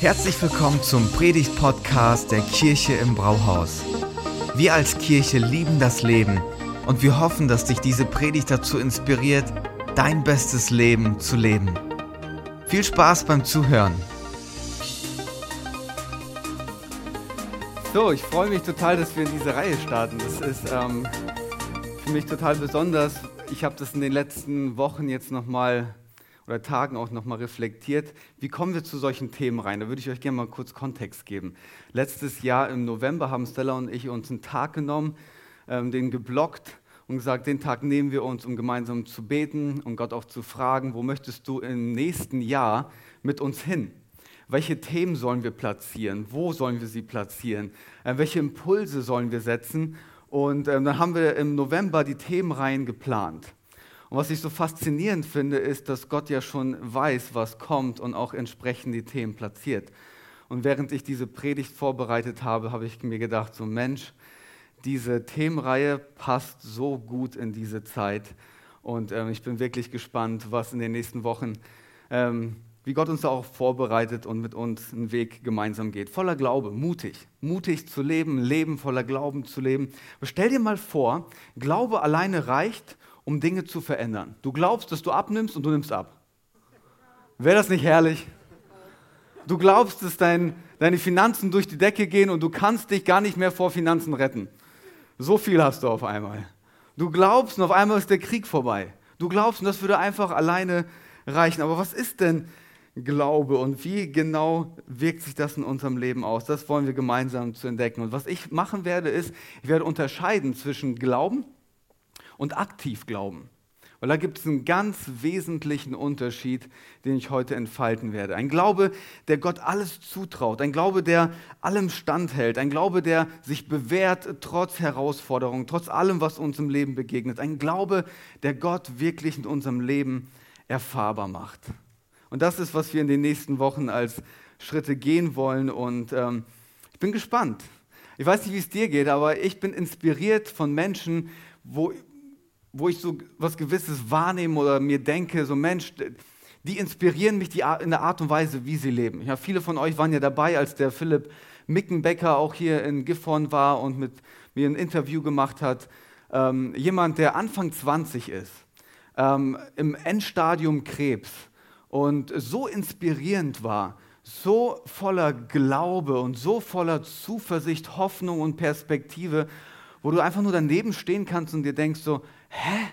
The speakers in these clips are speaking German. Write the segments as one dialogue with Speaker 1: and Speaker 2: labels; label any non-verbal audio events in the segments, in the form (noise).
Speaker 1: Herzlich willkommen zum Predigt-Podcast der Kirche im Brauhaus. Wir als Kirche lieben das Leben und wir hoffen, dass dich diese Predigt dazu inspiriert, dein bestes Leben zu leben. Viel Spaß beim Zuhören.
Speaker 2: So, ich freue mich total, dass wir in diese Reihe starten. Das ist ähm, für mich total besonders. Ich habe das in den letzten Wochen jetzt nochmal oder Tagen auch nochmal reflektiert, wie kommen wir zu solchen Themen rein? Da würde ich euch gerne mal kurz Kontext geben. Letztes Jahr im November haben Stella und ich uns einen Tag genommen, ähm, den geblockt und gesagt, den Tag nehmen wir uns, um gemeinsam zu beten und Gott auch zu fragen, wo möchtest du im nächsten Jahr mit uns hin? Welche Themen sollen wir platzieren? Wo sollen wir sie platzieren? Äh, welche Impulse sollen wir setzen? Und ähm, dann haben wir im November die Themenreihen geplant. Und was ich so faszinierend finde, ist, dass Gott ja schon weiß, was kommt und auch entsprechend die Themen platziert. Und während ich diese Predigt vorbereitet habe, habe ich mir gedacht, so Mensch, diese Themenreihe passt so gut in diese Zeit. Und ähm, ich bin wirklich gespannt, was in den nächsten Wochen, ähm, wie Gott uns da auch vorbereitet und mit uns einen Weg gemeinsam geht. Voller Glaube, mutig, mutig zu leben, Leben voller Glauben zu leben. Aber stell dir mal vor, Glaube alleine reicht, um Dinge zu verändern. Du glaubst, dass du abnimmst und du nimmst ab. Wäre das nicht herrlich? Du glaubst, dass dein, deine Finanzen durch die Decke gehen und du kannst dich gar nicht mehr vor Finanzen retten. So viel hast du auf einmal. Du glaubst und auf einmal ist der Krieg vorbei. Du glaubst und das würde einfach alleine reichen. Aber was ist denn Glaube und wie genau wirkt sich das in unserem Leben aus? Das wollen wir gemeinsam zu entdecken. Und was ich machen werde, ist, ich werde unterscheiden zwischen Glauben und aktiv glauben. Weil da gibt es einen ganz wesentlichen Unterschied, den ich heute entfalten werde. Ein Glaube, der Gott alles zutraut. Ein Glaube, der allem standhält. Ein Glaube, der sich bewährt trotz Herausforderungen, trotz allem, was uns im Leben begegnet. Ein Glaube, der Gott wirklich in unserem Leben erfahrbar macht. Und das ist, was wir in den nächsten Wochen als Schritte gehen wollen. Und ähm, ich bin gespannt. Ich weiß nicht, wie es dir geht, aber ich bin inspiriert von Menschen, wo wo ich so was Gewisses wahrnehme oder mir denke, so Mensch, die inspirieren mich die in der Art und Weise, wie sie leben. Ja, viele von euch waren ja dabei, als der Philipp Mickenbecker auch hier in Gifhorn war und mit mir ein Interview gemacht hat. Ähm, jemand, der Anfang 20 ist, ähm, im Endstadium Krebs und so inspirierend war, so voller Glaube und so voller Zuversicht, Hoffnung und Perspektive, wo du einfach nur daneben stehen kannst und dir denkst so, hä,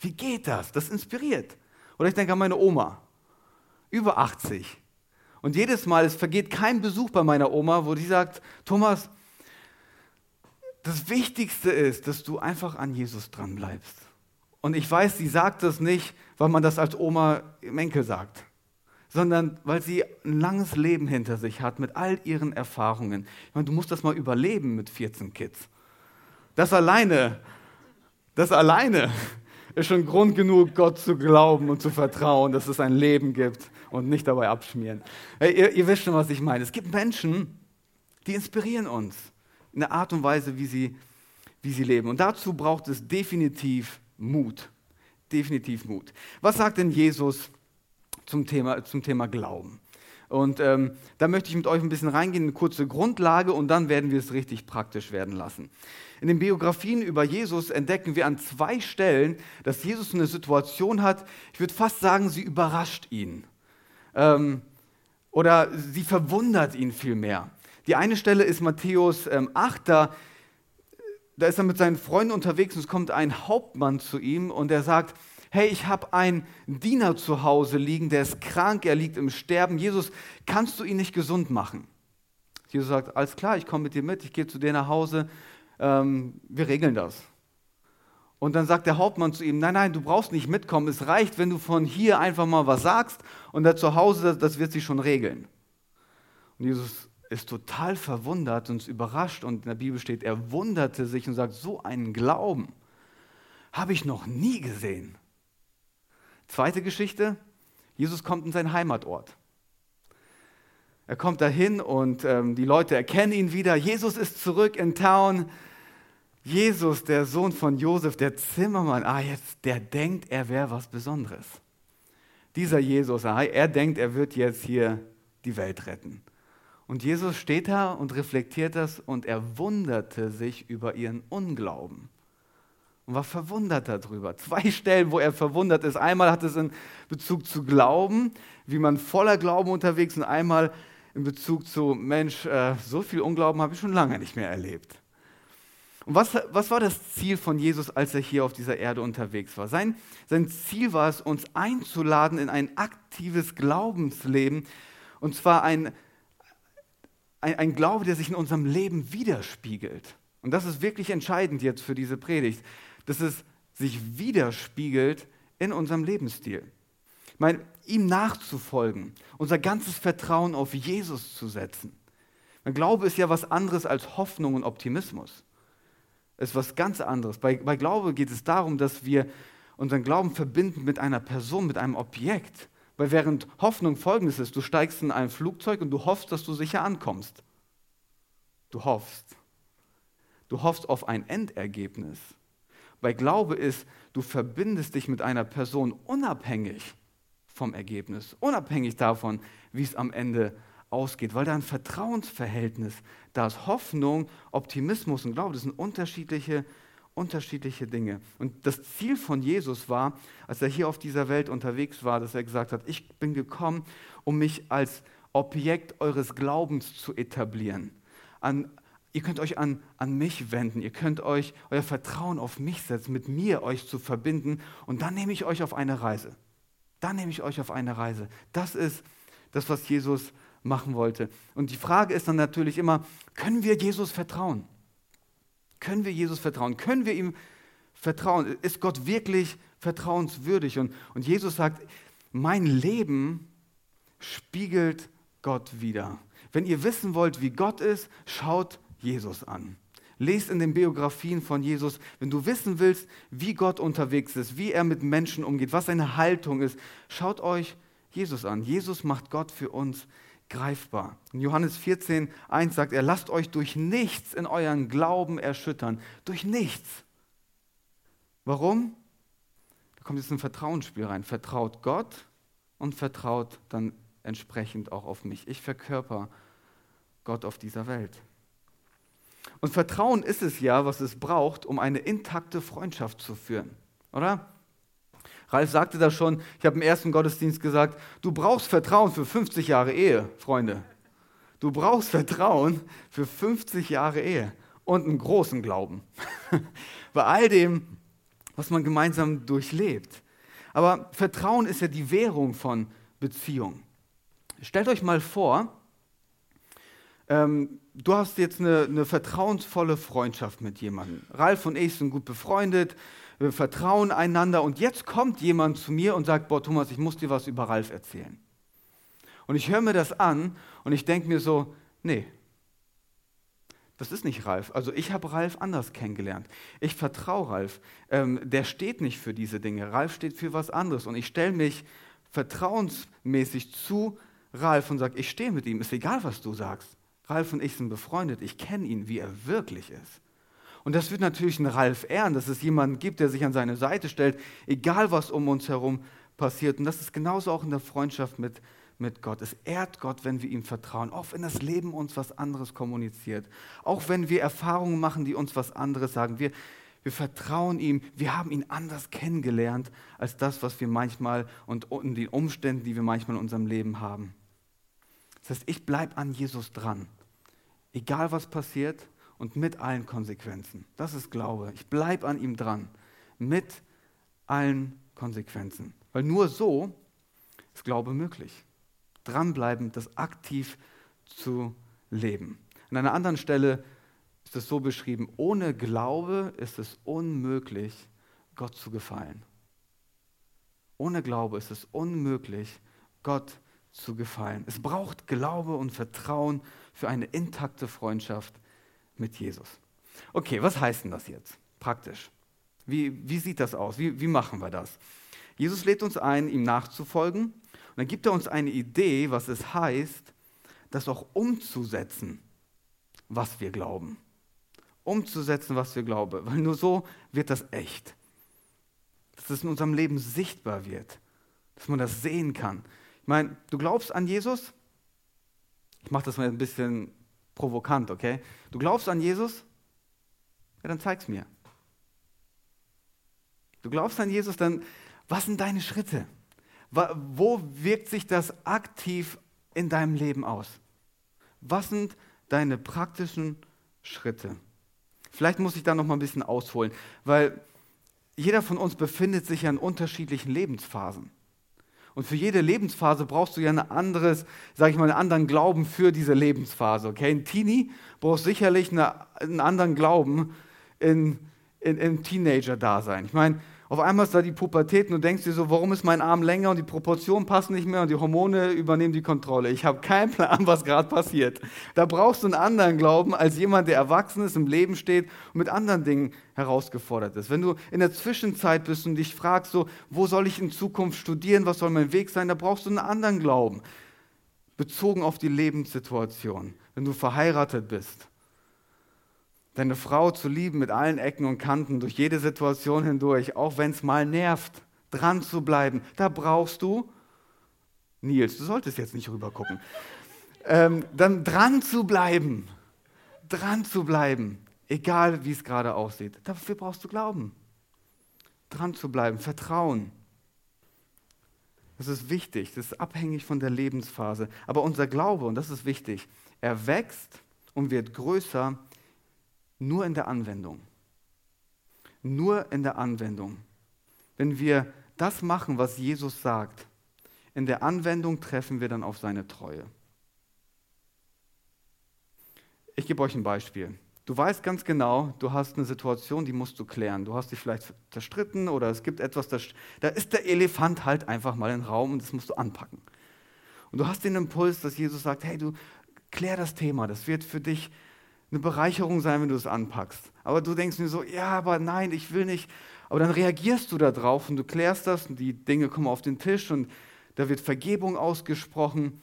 Speaker 2: wie geht das? Das inspiriert. Oder ich denke an meine Oma, über 80. Und jedes Mal, es vergeht kein Besuch bei meiner Oma, wo die sagt, Thomas, das Wichtigste ist, dass du einfach an Jesus dran bleibst. Und ich weiß, sie sagt das nicht, weil man das als Oma im Enkel sagt, sondern weil sie ein langes Leben hinter sich hat mit all ihren Erfahrungen. Ich meine, du musst das mal überleben mit 14 Kids. Das alleine das alleine ist schon Grund genug, Gott zu glauben und zu vertrauen, dass es ein Leben gibt und nicht dabei abschmieren. Ihr, ihr wisst schon, was ich meine. Es gibt Menschen, die inspirieren uns in der Art und Weise, wie sie, wie sie leben. Und dazu braucht es definitiv Mut. Definitiv Mut. Was sagt denn Jesus zum Thema, zum Thema Glauben? Und ähm, da möchte ich mit euch ein bisschen reingehen, eine kurze Grundlage und dann werden wir es richtig praktisch werden lassen. In den Biografien über Jesus entdecken wir an zwei Stellen, dass Jesus eine Situation hat, ich würde fast sagen, sie überrascht ihn. Ähm, oder sie verwundert ihn vielmehr. Die eine Stelle ist Matthäus ähm, 8, da, da ist er mit seinen Freunden unterwegs und es kommt ein Hauptmann zu ihm und er sagt, hey, ich habe einen Diener zu Hause liegen, der ist krank, er liegt im Sterben. Jesus, kannst du ihn nicht gesund machen? Jesus sagt, alles klar, ich komme mit dir mit, ich gehe zu dir nach Hause, ähm, wir regeln das. Und dann sagt der Hauptmann zu ihm, nein, nein, du brauchst nicht mitkommen, es reicht, wenn du von hier einfach mal was sagst und da zu Hause, das, das wird sich schon regeln. Und Jesus ist total verwundert und überrascht und in der Bibel steht, er wunderte sich und sagt, so einen Glauben habe ich noch nie gesehen. Zweite Geschichte, Jesus kommt in seinen Heimatort. Er kommt dahin und ähm, die Leute erkennen ihn wieder. Jesus ist zurück in Town. Jesus, der Sohn von Josef, der Zimmermann, ah, jetzt, der denkt, er wäre was Besonderes. Dieser Jesus, ah, er denkt, er wird jetzt hier die Welt retten. Und Jesus steht da und reflektiert das und er wunderte sich über ihren Unglauben und war verwundert darüber. Zwei Stellen, wo er verwundert ist. Einmal hat es in Bezug zu Glauben, wie man voller Glauben unterwegs ist, und einmal in Bezug zu, Mensch, äh, so viel Unglauben habe ich schon lange nicht mehr erlebt. Und was, was war das Ziel von Jesus, als er hier auf dieser Erde unterwegs war? Sein, sein Ziel war es, uns einzuladen in ein aktives Glaubensleben, und zwar ein, ein, ein Glaube, der sich in unserem Leben widerspiegelt. Und das ist wirklich entscheidend jetzt für diese Predigt dass es sich widerspiegelt in unserem Lebensstil. Ich meine, ihm nachzufolgen, unser ganzes Vertrauen auf Jesus zu setzen. Mein Glaube ist ja was anderes als Hoffnung und Optimismus. Es ist was ganz anderes. Bei, bei Glaube geht es darum, dass wir unseren Glauben verbinden mit einer Person, mit einem Objekt. Weil während Hoffnung folgendes ist, du steigst in ein Flugzeug und du hoffst, dass du sicher ankommst. Du hoffst. Du hoffst auf ein Endergebnis. Weil Glaube ist, du verbindest dich mit einer Person unabhängig vom Ergebnis, unabhängig davon, wie es am Ende ausgeht, weil da ein Vertrauensverhältnis, da ist Hoffnung, Optimismus und Glaube, das sind unterschiedliche, unterschiedliche Dinge. Und das Ziel von Jesus war, als er hier auf dieser Welt unterwegs war, dass er gesagt hat, ich bin gekommen, um mich als Objekt eures Glaubens zu etablieren, an, Ihr könnt euch an, an mich wenden, ihr könnt euch euer Vertrauen auf mich setzen, mit mir euch zu verbinden und dann nehme ich euch auf eine Reise. Dann nehme ich euch auf eine Reise. Das ist das, was Jesus machen wollte. Und die Frage ist dann natürlich immer, können wir Jesus vertrauen? Können wir Jesus vertrauen? Können wir ihm vertrauen? Ist Gott wirklich vertrauenswürdig? Und, und Jesus sagt, mein Leben spiegelt Gott wieder. Wenn ihr wissen wollt, wie Gott ist, schaut Jesus an. Lest in den Biografien von Jesus, wenn du wissen willst, wie Gott unterwegs ist, wie er mit Menschen umgeht, was seine Haltung ist, schaut euch Jesus an. Jesus macht Gott für uns greifbar. In Johannes 14, 1 sagt er, lasst euch durch nichts in euren Glauben erschüttern. Durch nichts. Warum? Da kommt jetzt ein Vertrauensspiel rein. Vertraut Gott und vertraut dann entsprechend auch auf mich. Ich verkörper Gott auf dieser Welt. Und Vertrauen ist es ja, was es braucht, um eine intakte Freundschaft zu führen, oder? Ralf sagte das schon, ich habe im ersten Gottesdienst gesagt, du brauchst Vertrauen für 50 Jahre Ehe, Freunde. Du brauchst Vertrauen für 50 Jahre Ehe und einen großen Glauben. (laughs) Bei all dem, was man gemeinsam durchlebt. Aber Vertrauen ist ja die Währung von Beziehung. Stellt euch mal vor, ähm, du hast jetzt eine, eine, vertrauensvolle Freundschaft mit jemandem. Ralf und ich sind gut befreundet, wir vertrauen einander und jetzt kommt jemand zu mir und sagt, boah Thomas, ich muss dir was über Ralf erzählen. Und ich höre mir das an und ich denke mir so, nee, das ist nicht Ralf. Also ich habe Ralf anders kennengelernt. Ich vertraue Ralf. Ähm, der steht nicht für diese Dinge. Ralf steht für was anderes. Und ich stelle mich vertrauensmäßig zu Ralf und sage, ich stehe mit ihm. Ist egal, was du sagst. Ralf und ich sind befreundet. Ich kenne ihn, wie er wirklich ist. Und das wird natürlich ein Ralf ehren, dass es jemanden gibt, der sich an seine Seite stellt, egal was um uns herum passiert. Und das ist genauso auch in der Freundschaft mit, mit Gott. Es ehrt Gott, wenn wir ihm vertrauen, auch wenn das Leben uns was anderes kommuniziert, auch wenn wir Erfahrungen machen, die uns was anderes sagen. Wir, wir vertrauen ihm, wir haben ihn anders kennengelernt als das, was wir manchmal und in den Umständen, die wir manchmal in unserem Leben haben. Das heißt, ich bleibe an Jesus dran egal was passiert und mit allen Konsequenzen. Das ist Glaube. Ich bleibe an ihm dran, mit allen Konsequenzen. Weil nur so ist Glaube möglich. Dranbleiben, das aktiv zu leben. An einer anderen Stelle ist es so beschrieben, ohne Glaube ist es unmöglich, Gott zu gefallen. Ohne Glaube ist es unmöglich, Gott zu gefallen. Es braucht Glaube und Vertrauen für eine intakte Freundschaft mit Jesus. Okay, was heißt denn das jetzt praktisch? Wie, wie sieht das aus? Wie, wie machen wir das? Jesus lädt uns ein, ihm nachzufolgen und dann gibt er uns eine Idee, was es heißt, das auch umzusetzen, was wir glauben. Umzusetzen, was wir glauben, weil nur so wird das echt. Dass es in unserem Leben sichtbar wird, dass man das sehen kann. Ich meine, du glaubst an Jesus? Ich mache das mal ein bisschen provokant, okay? Du glaubst an Jesus? Ja, dann zeig's mir. Du glaubst an Jesus, dann was sind deine Schritte? Wo wirkt sich das aktiv in deinem Leben aus? Was sind deine praktischen Schritte? Vielleicht muss ich da noch mal ein bisschen ausholen, weil jeder von uns befindet sich ja in unterschiedlichen Lebensphasen. Und für jede Lebensphase brauchst du ja ein anderes, sag ich mal, einen anderen Glauben für diese Lebensphase. Okay? Ein Teenie braucht sicherlich eine, einen anderen Glauben in, in, im Teenager-Dasein. Ich meine, auf einmal ist da die Pubertät und du denkst dir so, warum ist mein Arm länger und die Proportionen passen nicht mehr und die Hormone übernehmen die Kontrolle. Ich habe keinen Plan, was gerade passiert. Da brauchst du einen anderen Glauben als jemand, der erwachsen ist, im Leben steht und mit anderen Dingen herausgefordert ist. Wenn du in der Zwischenzeit bist und dich fragst, so, wo soll ich in Zukunft studieren, was soll mein Weg sein, da brauchst du einen anderen Glauben, bezogen auf die Lebenssituation. Wenn du verheiratet bist, deine Frau zu lieben mit allen Ecken und Kanten, durch jede Situation hindurch, auch wenn es mal nervt, dran zu bleiben, da brauchst du, Nils, du solltest jetzt nicht rüber gucken, ähm, dann dran zu bleiben, dran zu bleiben, egal wie es gerade aussieht. Dafür brauchst du Glauben, dran zu bleiben, Vertrauen. Das ist wichtig, das ist abhängig von der Lebensphase. Aber unser Glaube, und das ist wichtig, er wächst und wird größer, nur in der Anwendung. Nur in der Anwendung. Wenn wir das machen, was Jesus sagt, in der Anwendung treffen wir dann auf seine Treue. Ich gebe euch ein Beispiel. Du weißt ganz genau, du hast eine Situation, die musst du klären. Du hast dich vielleicht zerstritten oder es gibt etwas, das, da ist der Elefant halt einfach mal im Raum und das musst du anpacken. Und du hast den Impuls, dass Jesus sagt, hey, du klär das Thema, das wird für dich eine Bereicherung sein, wenn du es anpackst. Aber du denkst mir so, ja, aber nein, ich will nicht. Aber dann reagierst du darauf und du klärst das und die Dinge kommen auf den Tisch und da wird Vergebung ausgesprochen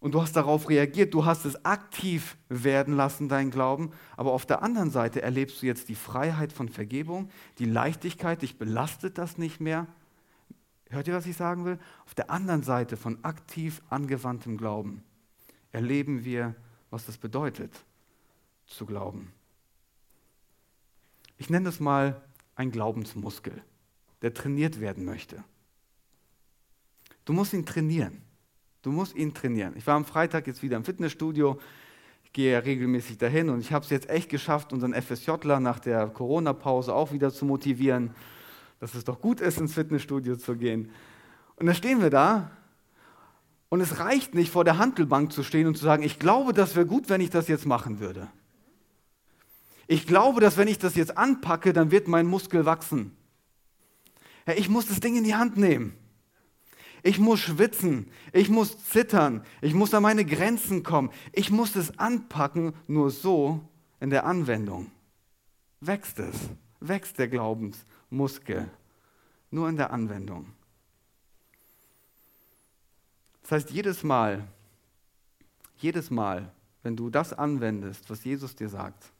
Speaker 2: und du hast darauf reagiert, du hast es aktiv werden lassen, dein Glauben. Aber auf der anderen Seite erlebst du jetzt die Freiheit von Vergebung, die Leichtigkeit, dich belastet das nicht mehr. Hört ihr, was ich sagen will? Auf der anderen Seite von aktiv angewandtem Glauben erleben wir, was das bedeutet zu glauben. Ich nenne es mal ein Glaubensmuskel, der trainiert werden möchte. Du musst ihn trainieren. Du musst ihn trainieren. Ich war am Freitag jetzt wieder im Fitnessstudio. Ich gehe ja regelmäßig dahin und ich habe es jetzt echt geschafft, unseren FSJler nach der Corona-Pause auch wieder zu motivieren, dass es doch gut ist, ins Fitnessstudio zu gehen. Und dann stehen wir da und es reicht nicht, vor der Handelbank zu stehen und zu sagen, ich glaube, das wäre gut, wenn ich das jetzt machen würde. Ich glaube, dass wenn ich das jetzt anpacke, dann wird mein Muskel wachsen. Ich muss das Ding in die Hand nehmen. Ich muss schwitzen, ich muss zittern, ich muss an meine Grenzen kommen. Ich muss es anpacken, nur so in der Anwendung wächst es, wächst der Glaubensmuskel. Nur in der Anwendung. Das heißt, jedes Mal, jedes Mal, wenn du das anwendest, was Jesus dir sagt,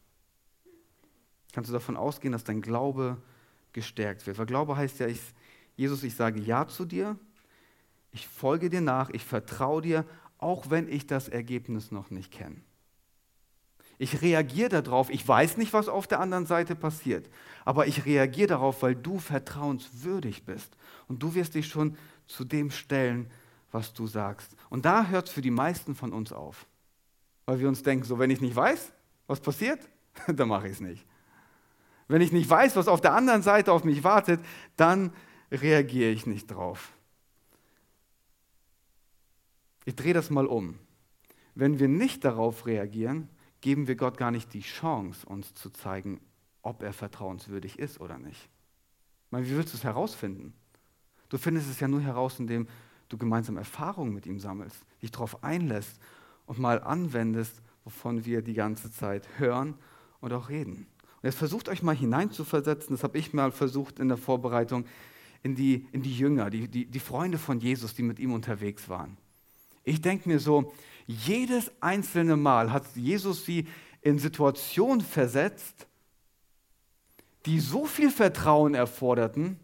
Speaker 2: kannst du davon ausgehen, dass dein Glaube gestärkt wird. Weil Glaube heißt ja, ich, Jesus, ich sage Ja zu dir, ich folge dir nach, ich vertraue dir, auch wenn ich das Ergebnis noch nicht kenne. Ich reagiere darauf, ich weiß nicht, was auf der anderen Seite passiert, aber ich reagiere darauf, weil du vertrauenswürdig bist und du wirst dich schon zu dem stellen, was du sagst. Und da hört es für die meisten von uns auf, weil wir uns denken, so wenn ich nicht weiß, was passiert, (laughs) dann mache ich es nicht. Wenn ich nicht weiß, was auf der anderen Seite auf mich wartet, dann reagiere ich nicht drauf. Ich drehe das mal um. Wenn wir nicht darauf reagieren, geben wir Gott gar nicht die Chance, uns zu zeigen, ob er vertrauenswürdig ist oder nicht. Ich meine, wie willst du es herausfinden? Du findest es ja nur heraus, indem du gemeinsam Erfahrungen mit ihm sammelst, dich darauf einlässt und mal anwendest, wovon wir die ganze Zeit hören und auch reden. Jetzt versucht euch mal hineinzuversetzen, das habe ich mal versucht in der Vorbereitung, in die, in die Jünger, die, die, die Freunde von Jesus, die mit ihm unterwegs waren. Ich denke mir so, jedes einzelne Mal hat Jesus sie in Situationen versetzt, die so viel Vertrauen erforderten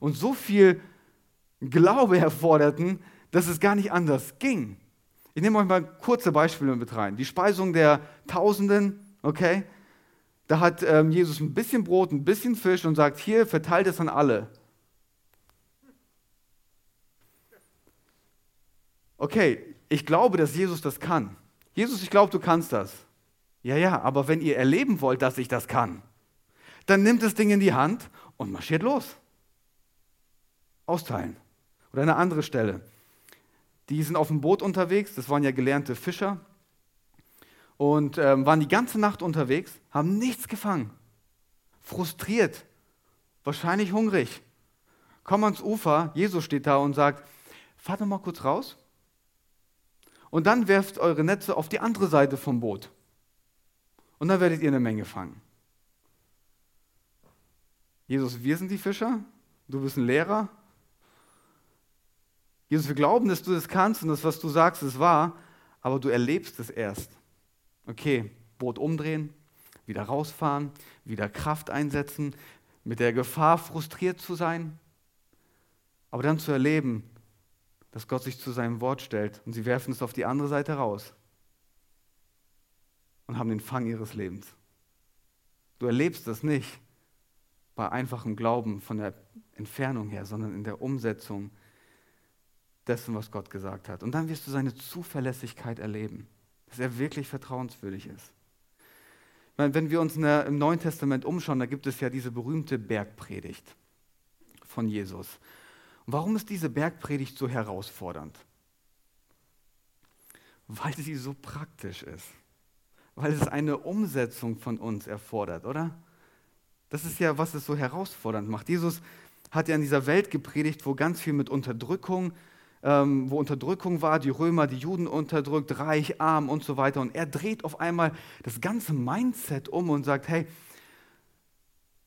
Speaker 2: und so viel Glaube erforderten, dass es gar nicht anders ging. Ich nehme euch mal kurze Beispiele mit rein. Die Speisung der Tausenden, okay? Da hat ähm, Jesus ein bisschen Brot, ein bisschen Fisch und sagt, hier, verteilt es an alle. Okay, ich glaube, dass Jesus das kann. Jesus, ich glaube, du kannst das. Ja, ja, aber wenn ihr erleben wollt, dass ich das kann, dann nimmt das Ding in die Hand und marschiert los. Austeilen. Oder eine andere Stelle. Die sind auf dem Boot unterwegs, das waren ja gelernte Fischer und ähm, waren die ganze Nacht unterwegs, haben nichts gefangen. Frustriert, wahrscheinlich hungrig. Kommen ans Ufer, Jesus steht da und sagt, fahrt doch mal kurz raus und dann werft eure Netze auf die andere Seite vom Boot. Und dann werdet ihr eine Menge fangen. Jesus, wir sind die Fischer, du bist ein Lehrer. Jesus, wir glauben, dass du das kannst und das, was du sagst, ist wahr, aber du erlebst es erst. Okay, Boot umdrehen, wieder rausfahren, wieder Kraft einsetzen, mit der Gefahr frustriert zu sein, aber dann zu erleben, dass Gott sich zu seinem Wort stellt und sie werfen es auf die andere Seite raus und haben den Fang ihres Lebens. Du erlebst das nicht bei einfachem Glauben von der Entfernung her, sondern in der Umsetzung dessen, was Gott gesagt hat. Und dann wirst du seine Zuverlässigkeit erleben, dass er wirklich vertrauenswürdig ist. Meine, wenn wir uns der, im Neuen Testament umschauen, da gibt es ja diese berühmte Bergpredigt von Jesus. Und warum ist diese Bergpredigt so herausfordernd? Weil sie so praktisch ist. Weil es eine Umsetzung von uns erfordert, oder? Das ist ja, was es so herausfordernd macht. Jesus hat ja in dieser Welt gepredigt, wo ganz viel mit Unterdrückung, ähm, wo Unterdrückung war, die Römer, die Juden unterdrückt, reich, arm und so weiter. Und er dreht auf einmal das ganze Mindset um und sagt, hey,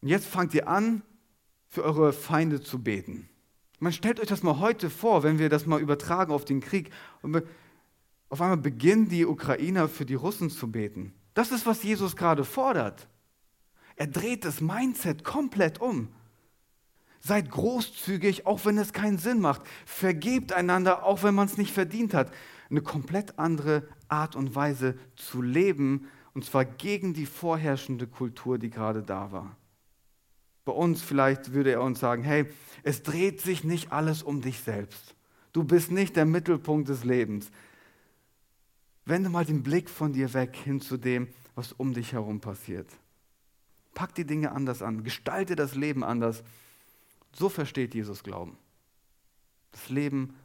Speaker 2: jetzt fangt ihr an, für eure Feinde zu beten. Man stellt euch das mal heute vor, wenn wir das mal übertragen auf den Krieg. Und auf einmal beginnen die Ukrainer für die Russen zu beten. Das ist, was Jesus gerade fordert. Er dreht das Mindset komplett um. Seid großzügig, auch wenn es keinen Sinn macht. Vergebt einander, auch wenn man es nicht verdient hat. Eine komplett andere Art und Weise zu leben, und zwar gegen die vorherrschende Kultur, die gerade da war. Bei uns vielleicht würde er uns sagen, hey, es dreht sich nicht alles um dich selbst. Du bist nicht der Mittelpunkt des Lebens. Wende mal den Blick von dir weg hin zu dem, was um dich herum passiert. Pack die Dinge anders an, gestalte das Leben anders. So versteht Jesus Glauben. Das Leben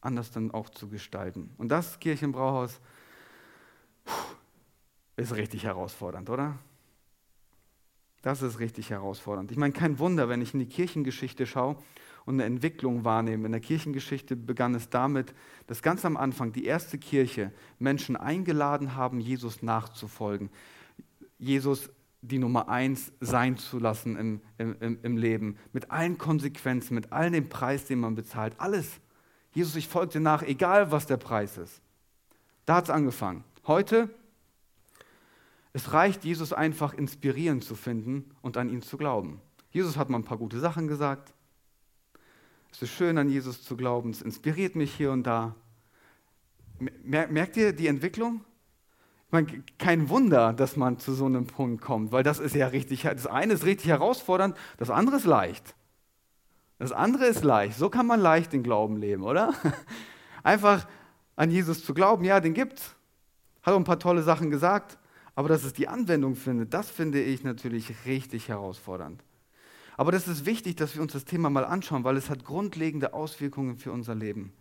Speaker 2: anders dann auch zu gestalten. Und das Kirchenbrauhaus ist richtig herausfordernd, oder? Das ist richtig herausfordernd. Ich meine, kein Wunder, wenn ich in die Kirchengeschichte schaue und eine Entwicklung wahrnehmen. In der Kirchengeschichte begann es damit, dass ganz am Anfang die erste Kirche Menschen eingeladen haben, Jesus nachzufolgen. Jesus die Nummer eins sein zu lassen im, im, im Leben. Mit allen Konsequenzen, mit all dem Preis, den man bezahlt. Alles. Jesus, ich folge dir nach, egal was der Preis ist. Da hat es angefangen. Heute, es reicht, Jesus einfach inspirierend zu finden und an ihn zu glauben. Jesus hat mal ein paar gute Sachen gesagt. Es ist schön, an Jesus zu glauben. Es inspiriert mich hier und da. Merkt ihr die Entwicklung? Meine, kein Wunder, dass man zu so einem Punkt kommt, weil das ist ja richtig, das eine ist richtig herausfordernd, das andere ist leicht. Das andere ist leicht. So kann man leicht den Glauben leben, oder? (laughs) Einfach an Jesus zu glauben, ja, den gibt's. Hat auch ein paar tolle Sachen gesagt, aber dass es die Anwendung findet, das finde ich natürlich richtig herausfordernd. Aber das ist wichtig, dass wir uns das Thema mal anschauen, weil es hat grundlegende Auswirkungen für unser Leben.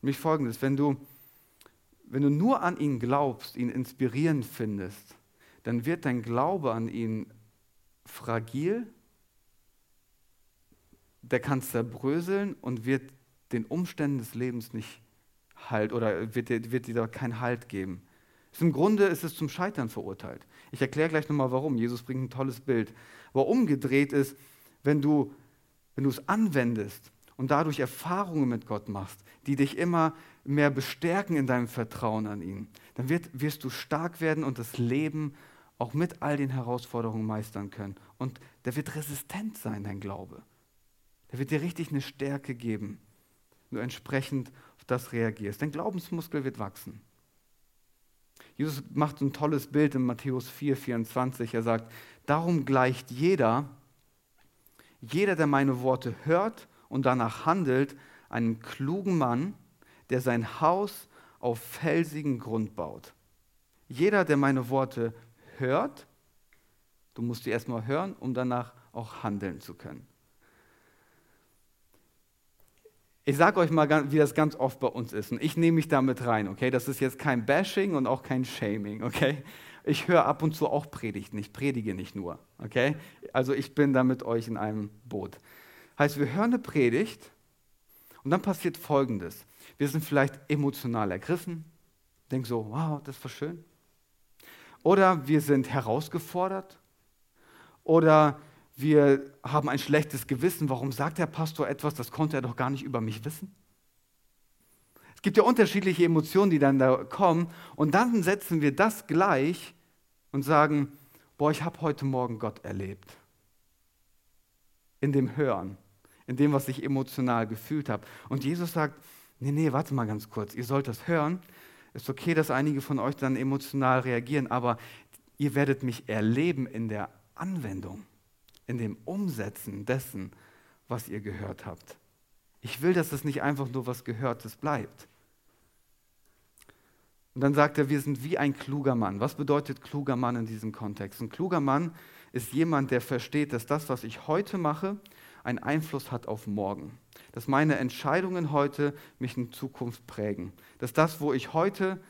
Speaker 2: Nämlich folgendes, wenn du, wenn du nur an ihn glaubst, ihn inspirierend findest, dann wird dein Glaube an ihn fragil, der kann zerbröseln und wird den Umständen des Lebens nicht halt oder wird dir, wird dir da keinen Halt geben. Im Grunde ist es zum Scheitern verurteilt. Ich erkläre gleich nochmal warum. Jesus bringt ein tolles Bild. Aber umgedreht ist, wenn du, wenn du es anwendest und dadurch Erfahrungen mit Gott machst, die dich immer mehr bestärken in deinem Vertrauen an ihn, dann wird, wirst du stark werden und das Leben auch mit all den Herausforderungen meistern können. Und der wird resistent sein, dein Glaube. Der wird dir richtig eine Stärke geben, du entsprechend auf das reagierst. Dein Glaubensmuskel wird wachsen. Jesus macht ein tolles Bild in Matthäus 4, 24. Er sagt, darum gleicht jeder, jeder, der meine Worte hört und danach handelt, einem klugen Mann, der sein Haus auf felsigen Grund baut. Jeder, der meine Worte hört, du musst die erstmal hören, um danach auch handeln zu können. Ich sage euch mal, wie das ganz oft bei uns ist. Und ich nehme mich damit rein, okay? Das ist jetzt kein Bashing und auch kein Shaming, okay? Ich höre ab und zu auch Predigten, ich predige nicht nur, okay? Also ich bin da mit euch in einem Boot. Heißt, wir hören eine Predigt und dann passiert Folgendes. Wir sind vielleicht emotional ergriffen, denken so, wow, das war schön. Oder wir sind herausgefordert. Oder wir haben ein schlechtes Gewissen. Warum sagt der Pastor etwas, das konnte er doch gar nicht über mich wissen? Es gibt ja unterschiedliche Emotionen, die dann da kommen. Und dann setzen wir das gleich und sagen, boah, ich habe heute Morgen Gott erlebt. In dem Hören, in dem, was ich emotional gefühlt habe. Und Jesus sagt, nee, nee, warte mal ganz kurz, ihr sollt das hören. Ist okay, dass einige von euch dann emotional reagieren, aber ihr werdet mich erleben in der Anwendung in dem Umsetzen dessen, was ihr gehört habt. Ich will, dass es nicht einfach nur was Gehörtes bleibt. Und dann sagt er, wir sind wie ein kluger Mann. Was bedeutet kluger Mann in diesem Kontext? Ein kluger Mann ist jemand, der versteht, dass das, was ich heute mache, einen Einfluss hat auf morgen. Dass meine Entscheidungen heute mich in Zukunft prägen. Dass das, wo ich heute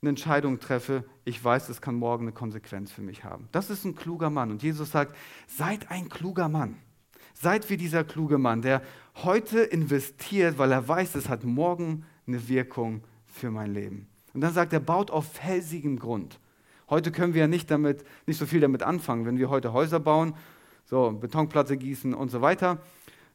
Speaker 2: eine Entscheidung treffe, ich weiß, es kann morgen eine Konsequenz für mich haben. Das ist ein kluger Mann. Und Jesus sagt, seid ein kluger Mann. Seid wie dieser kluge Mann, der heute investiert, weil er weiß, es hat morgen eine Wirkung für mein Leben. Und dann sagt er, baut auf felsigem Grund. Heute können wir ja nicht, damit, nicht so viel damit anfangen, wenn wir heute Häuser bauen, so Betonplatte gießen und so weiter.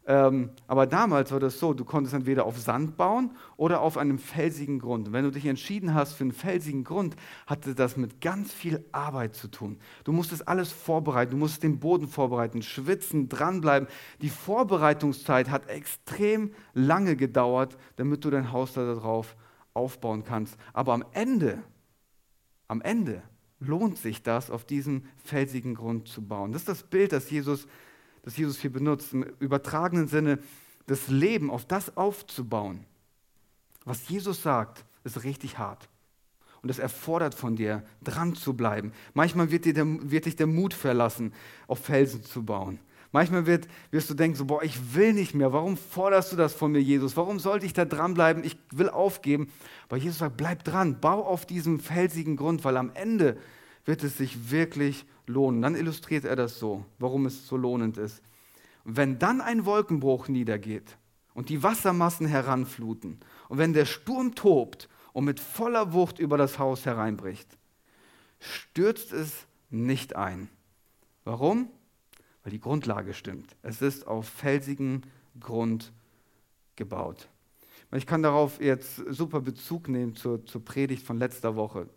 Speaker 2: Ähm, aber damals war das so, du konntest entweder auf Sand bauen oder auf einem felsigen Grund. Und wenn du dich entschieden hast für einen felsigen Grund, hatte das mit ganz viel Arbeit zu tun. Du musstest alles vorbereiten, du musstest den Boden vorbereiten, schwitzen, dranbleiben. Die Vorbereitungszeit hat extrem lange gedauert, damit du dein Haus da drauf aufbauen kannst. Aber am Ende, am Ende lohnt sich das, auf diesem felsigen Grund zu bauen. Das ist das Bild, das Jesus das Jesus hier benutzt, im übertragenen Sinne, das Leben auf das aufzubauen, was Jesus sagt, ist richtig hart. Und es erfordert von dir, dran zu bleiben. Manchmal wird, dir der, wird dich der Mut verlassen, auf Felsen zu bauen. Manchmal wird, wirst du denken, so, boah, ich will nicht mehr. Warum forderst du das von mir, Jesus? Warum sollte ich da dranbleiben? Ich will aufgeben. Aber Jesus sagt, bleib dran, bau auf diesem felsigen Grund, weil am Ende wird es sich wirklich lohnen. Dann illustriert er das so, warum es so lohnend ist. Wenn dann ein Wolkenbruch niedergeht und die Wassermassen heranfluten und wenn der Sturm tobt und mit voller Wucht über das Haus hereinbricht, stürzt es nicht ein. Warum? Weil die Grundlage stimmt. Es ist auf felsigen Grund gebaut. Ich kann darauf jetzt super Bezug nehmen zur, zur Predigt von letzter Woche.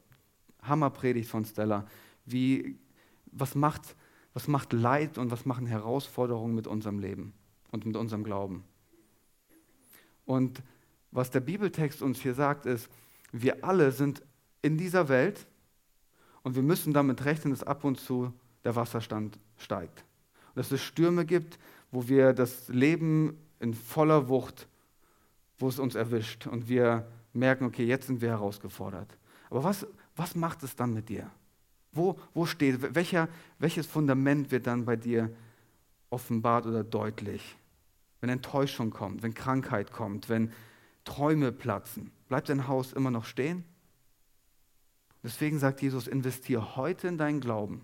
Speaker 2: Hammerpredigt von Stella. Wie, was, macht, was macht Leid und was machen Herausforderungen mit unserem Leben und mit unserem Glauben? Und was der Bibeltext uns hier sagt, ist, wir alle sind in dieser Welt und wir müssen damit rechnen, dass ab und zu der Wasserstand steigt. Und dass es Stürme gibt, wo wir das Leben in voller Wucht, wo es uns erwischt und wir merken, okay, jetzt sind wir herausgefordert. Aber was, was macht es dann mit dir? Wo, wo steht, welcher, welches Fundament wird dann bei dir offenbart oder deutlich? Wenn Enttäuschung kommt, wenn Krankheit kommt, wenn Träume platzen, bleibt dein Haus immer noch stehen? Deswegen sagt Jesus, investiere heute in deinen Glauben.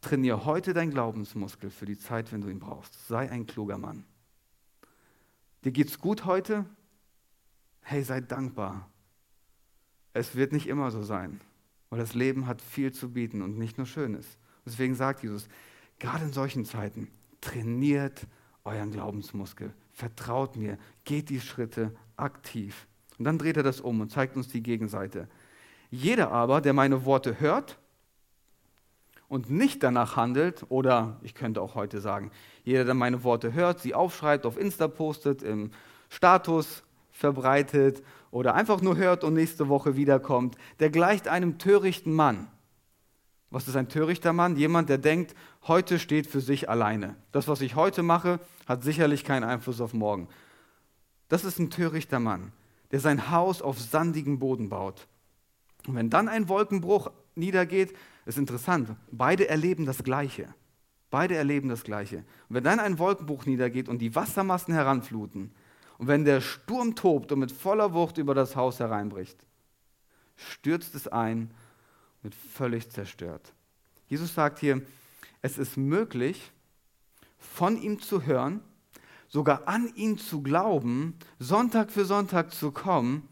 Speaker 2: Trainiere heute deinen Glaubensmuskel für die Zeit, wenn du ihn brauchst. Sei ein kluger Mann. Dir geht's gut heute? Hey, sei dankbar. Es wird nicht immer so sein, weil das Leben hat viel zu bieten und nicht nur Schönes. Deswegen sagt Jesus, gerade in solchen Zeiten, trainiert euren Glaubensmuskel, vertraut mir, geht die Schritte aktiv. Und dann dreht er das um und zeigt uns die Gegenseite. Jeder aber, der meine Worte hört und nicht danach handelt, oder ich könnte auch heute sagen, jeder, der meine Worte hört, sie aufschreibt, auf Insta postet, im Status verbreitet oder einfach nur hört und nächste Woche wiederkommt, der gleicht einem törichten Mann. Was ist ein törichter Mann? Jemand, der denkt, heute steht für sich alleine. Das, was ich heute mache, hat sicherlich keinen Einfluss auf morgen. Das ist ein törichter Mann, der sein Haus auf sandigen Boden baut. Und wenn dann ein Wolkenbruch niedergeht, ist interessant, beide erleben das Gleiche. Beide erleben das Gleiche. Und wenn dann ein Wolkenbruch niedergeht und die Wassermassen heranfluten, und wenn der Sturm tobt und mit voller Wucht über das Haus hereinbricht, stürzt es ein wird völlig zerstört. Jesus sagt hier, es ist möglich, von ihm zu hören, sogar an ihn zu glauben, Sonntag für Sonntag zu kommen,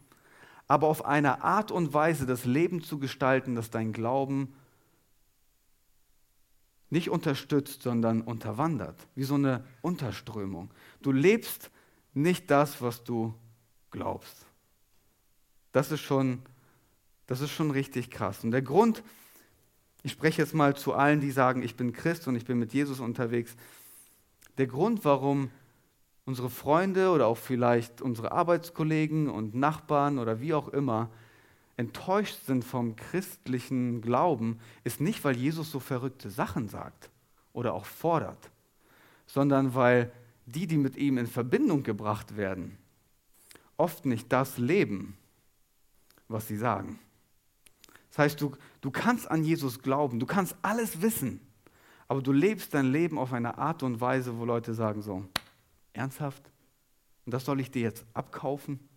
Speaker 2: aber auf eine Art und Weise das Leben zu gestalten, dass dein Glauben nicht unterstützt, sondern unterwandert, wie so eine Unterströmung. Du lebst nicht das, was du glaubst. Das ist schon das ist schon richtig krass. Und der Grund, ich spreche jetzt mal zu allen, die sagen, ich bin Christ und ich bin mit Jesus unterwegs. Der Grund, warum unsere Freunde oder auch vielleicht unsere Arbeitskollegen und Nachbarn oder wie auch immer enttäuscht sind vom christlichen Glauben, ist nicht, weil Jesus so verrückte Sachen sagt oder auch fordert, sondern weil die, die mit ihm in Verbindung gebracht werden, oft nicht das leben, was sie sagen. Das heißt, du, du kannst an Jesus glauben, du kannst alles wissen, aber du lebst dein Leben auf eine Art und Weise, wo Leute sagen so, ernsthaft? Und das soll ich dir jetzt abkaufen?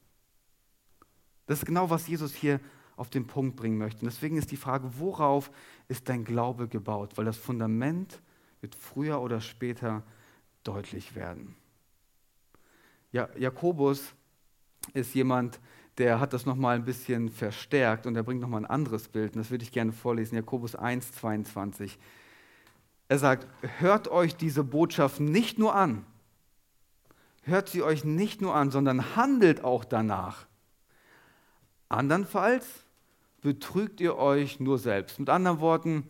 Speaker 2: Das ist genau, was Jesus hier auf den Punkt bringen möchte. Und deswegen ist die Frage, worauf ist dein Glaube gebaut? Weil das Fundament wird früher oder später deutlich werden. Ja, Jakobus ist jemand, der hat das nochmal ein bisschen verstärkt und er bringt nochmal ein anderes Bild. Und das würde ich gerne vorlesen. Jakobus 1, 22. Er sagt, hört euch diese Botschaft nicht nur an. Hört sie euch nicht nur an, sondern handelt auch danach. Andernfalls betrügt ihr euch nur selbst. Mit anderen Worten,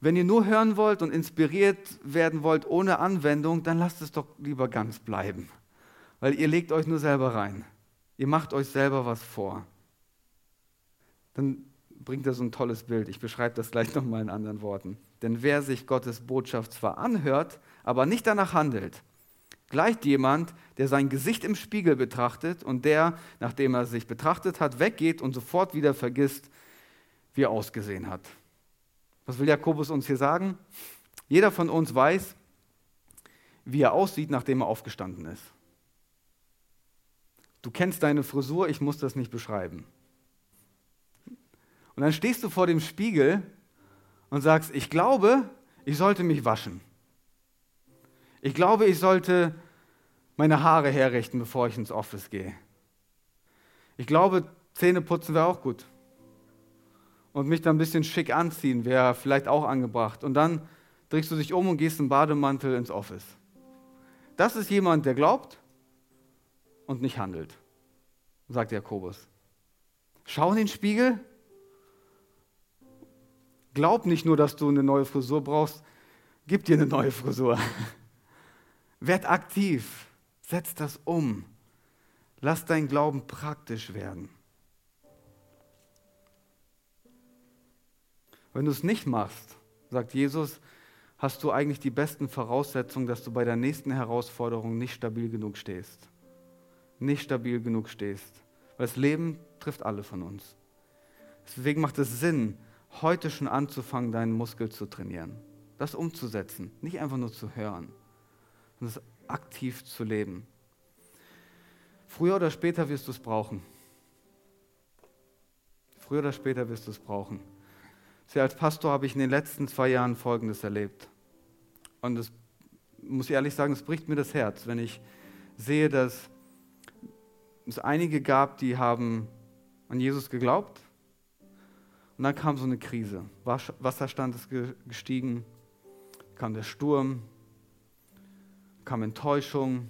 Speaker 2: wenn ihr nur hören wollt und inspiriert werden wollt ohne Anwendung, dann lasst es doch lieber ganz bleiben, weil ihr legt euch nur selber rein. Ihr macht euch selber was vor. Dann bringt er so ein tolles Bild. Ich beschreibe das gleich nochmal in anderen Worten. Denn wer sich Gottes Botschaft zwar anhört, aber nicht danach handelt, gleicht jemand, der sein Gesicht im Spiegel betrachtet und der, nachdem er sich betrachtet hat, weggeht und sofort wieder vergisst, wie er ausgesehen hat. Was will Jakobus uns hier sagen? Jeder von uns weiß, wie er aussieht, nachdem er aufgestanden ist. Du kennst deine Frisur, ich muss das nicht beschreiben. Und dann stehst du vor dem Spiegel und sagst, ich glaube, ich sollte mich waschen. Ich glaube, ich sollte meine Haare herrichten, bevor ich ins Office gehe. Ich glaube, Zähne putzen wäre auch gut. Und mich dann ein bisschen schick anziehen wäre vielleicht auch angebracht. Und dann drehst du dich um und gehst im Bademantel ins Office. Das ist jemand, der glaubt, und nicht handelt, sagt Jakobus. Schau in den Spiegel. Glaub nicht nur, dass du eine neue Frisur brauchst, gib dir eine neue Frisur. (laughs) Werd aktiv, setz das um. Lass dein Glauben praktisch werden. Wenn du es nicht machst, sagt Jesus, hast du eigentlich die besten Voraussetzungen, dass du bei der nächsten Herausforderung nicht stabil genug stehst nicht stabil genug stehst. Weil das Leben trifft alle von uns. Deswegen macht es Sinn, heute schon anzufangen, deinen Muskel zu trainieren. Das umzusetzen, nicht einfach nur zu hören, sondern das aktiv zu leben. Früher oder später wirst du es brauchen. Früher oder später wirst du es brauchen. Sie als Pastor habe ich in den letzten zwei Jahren Folgendes erlebt. Und das muss ich ehrlich sagen, es bricht mir das Herz, wenn ich sehe, dass es einige gab, die haben an Jesus geglaubt. Und dann kam so eine Krise. Wasserstand ist gestiegen, kam der Sturm, kam Enttäuschung.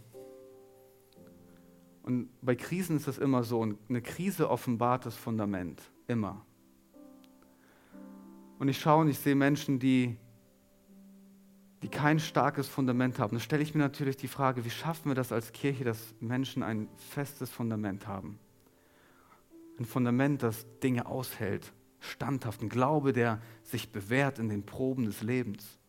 Speaker 2: Und bei Krisen ist das immer so. Eine Krise offenbart das Fundament. Immer. Und ich schaue und ich sehe Menschen, die die kein starkes Fundament haben. Da stelle ich mir natürlich die Frage, wie schaffen wir das als Kirche, dass Menschen ein festes Fundament haben? Ein Fundament, das Dinge aushält, standhaft, ein Glaube, der sich bewährt in den Proben des Lebens.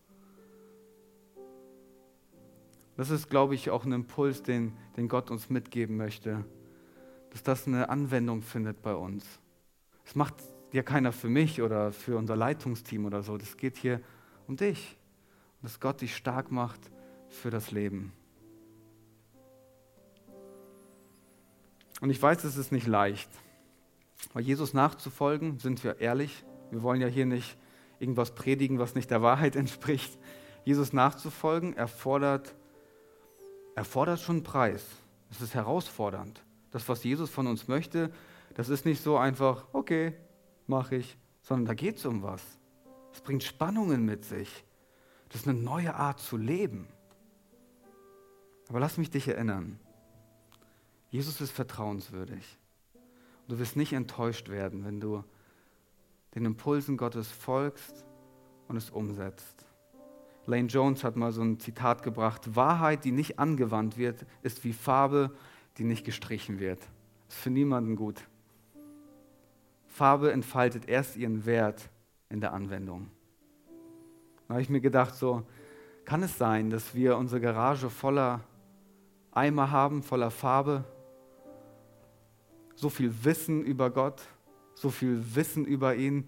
Speaker 2: Das ist, glaube ich, auch ein Impuls, den, den Gott uns mitgeben möchte, dass das eine Anwendung findet bei uns. Es macht ja keiner für mich oder für unser Leitungsteam oder so. Das geht hier um dich. Dass Gott dich stark macht für das Leben. Und ich weiß, es ist nicht leicht. Weil Jesus nachzufolgen, sind wir ehrlich. Wir wollen ja hier nicht irgendwas predigen, was nicht der Wahrheit (laughs) entspricht. Jesus nachzufolgen erfordert, erfordert schon einen Preis. Es ist herausfordernd. Das, was Jesus von uns möchte, das ist nicht so einfach, okay, mache ich, sondern da geht es um was. Es bringt Spannungen mit sich. Das ist eine neue Art zu leben. Aber lass mich dich erinnern. Jesus ist vertrauenswürdig. Du wirst nicht enttäuscht werden, wenn du den Impulsen Gottes folgst und es umsetzt. Lane Jones hat mal so ein Zitat gebracht, Wahrheit, die nicht angewandt wird, ist wie Farbe, die nicht gestrichen wird. Ist für niemanden gut. Farbe entfaltet erst ihren Wert in der Anwendung. Da habe ich mir gedacht, so kann es sein, dass wir unsere Garage voller Eimer haben, voller Farbe, so viel Wissen über Gott, so viel Wissen über ihn.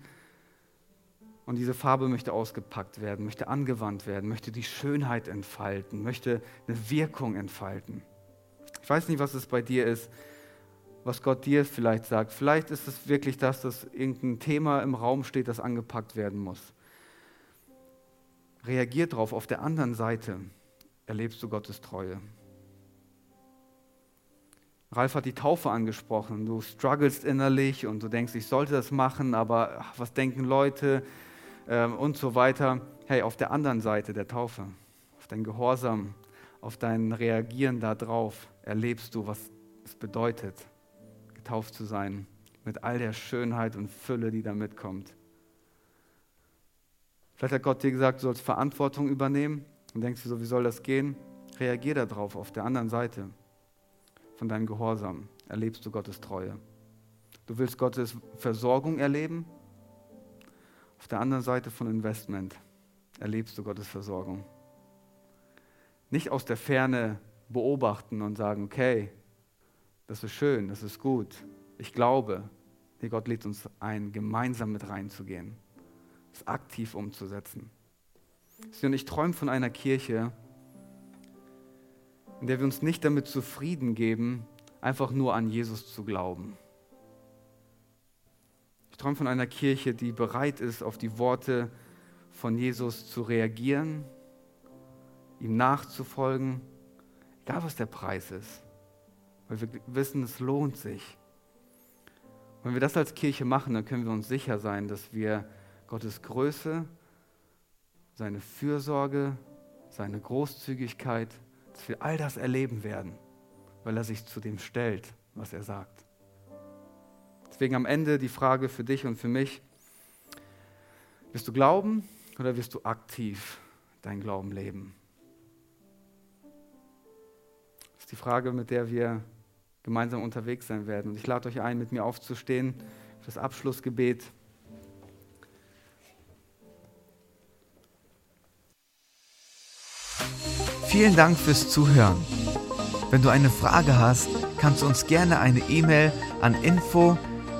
Speaker 2: Und diese Farbe möchte ausgepackt werden, möchte angewandt werden, möchte die Schönheit entfalten, möchte eine Wirkung entfalten. Ich weiß nicht, was es bei dir ist, was Gott dir vielleicht sagt. Vielleicht ist es wirklich das, dass irgendein Thema im Raum steht, das angepackt werden muss. Reagier darauf. Auf der anderen Seite erlebst du Gottes Treue. Ralf hat die Taufe angesprochen. Du strugglest innerlich und du denkst, ich sollte das machen, aber ach, was denken Leute ähm, und so weiter. Hey, auf der anderen Seite der Taufe, auf dein Gehorsam, auf dein Reagieren darauf, erlebst du, was es bedeutet, getauft zu sein, mit all der Schönheit und Fülle, die da mitkommt. Vielleicht hat Gott dir gesagt, du sollst Verantwortung übernehmen und denkst du so, wie soll das gehen? Reagier darauf auf der anderen Seite von deinem Gehorsam. Erlebst du Gottes Treue. Du willst Gottes Versorgung erleben. Auf der anderen Seite von Investment erlebst du Gottes Versorgung. Nicht aus der Ferne beobachten und sagen, okay, das ist schön, das ist gut. Ich glaube, nee, Gott lädt uns ein, gemeinsam mit reinzugehen, es aktiv umzusetzen. Und ich träume von einer Kirche, in der wir uns nicht damit zufrieden geben, einfach nur an Jesus zu glauben. Ich träume von einer Kirche, die bereit ist, auf die Worte von Jesus zu reagieren, ihm nachzufolgen, egal was der Preis ist weil wir wissen, es lohnt sich. wenn wir das als Kirche machen, dann können wir uns sicher sein, dass wir Gottes Größe, seine Fürsorge, seine Großzügigkeit, dass wir all das erleben werden, weil er sich zu dem stellt, was er sagt. Deswegen am Ende die Frage für dich und für mich, wirst du glauben oder wirst du aktiv dein Glauben leben? Das ist die Frage, mit der wir gemeinsam unterwegs sein werden. Und ich lade euch ein, mit mir aufzustehen für das Abschlussgebet.
Speaker 1: Vielen Dank fürs Zuhören. Wenn du eine Frage hast, kannst du uns gerne eine E-Mail an info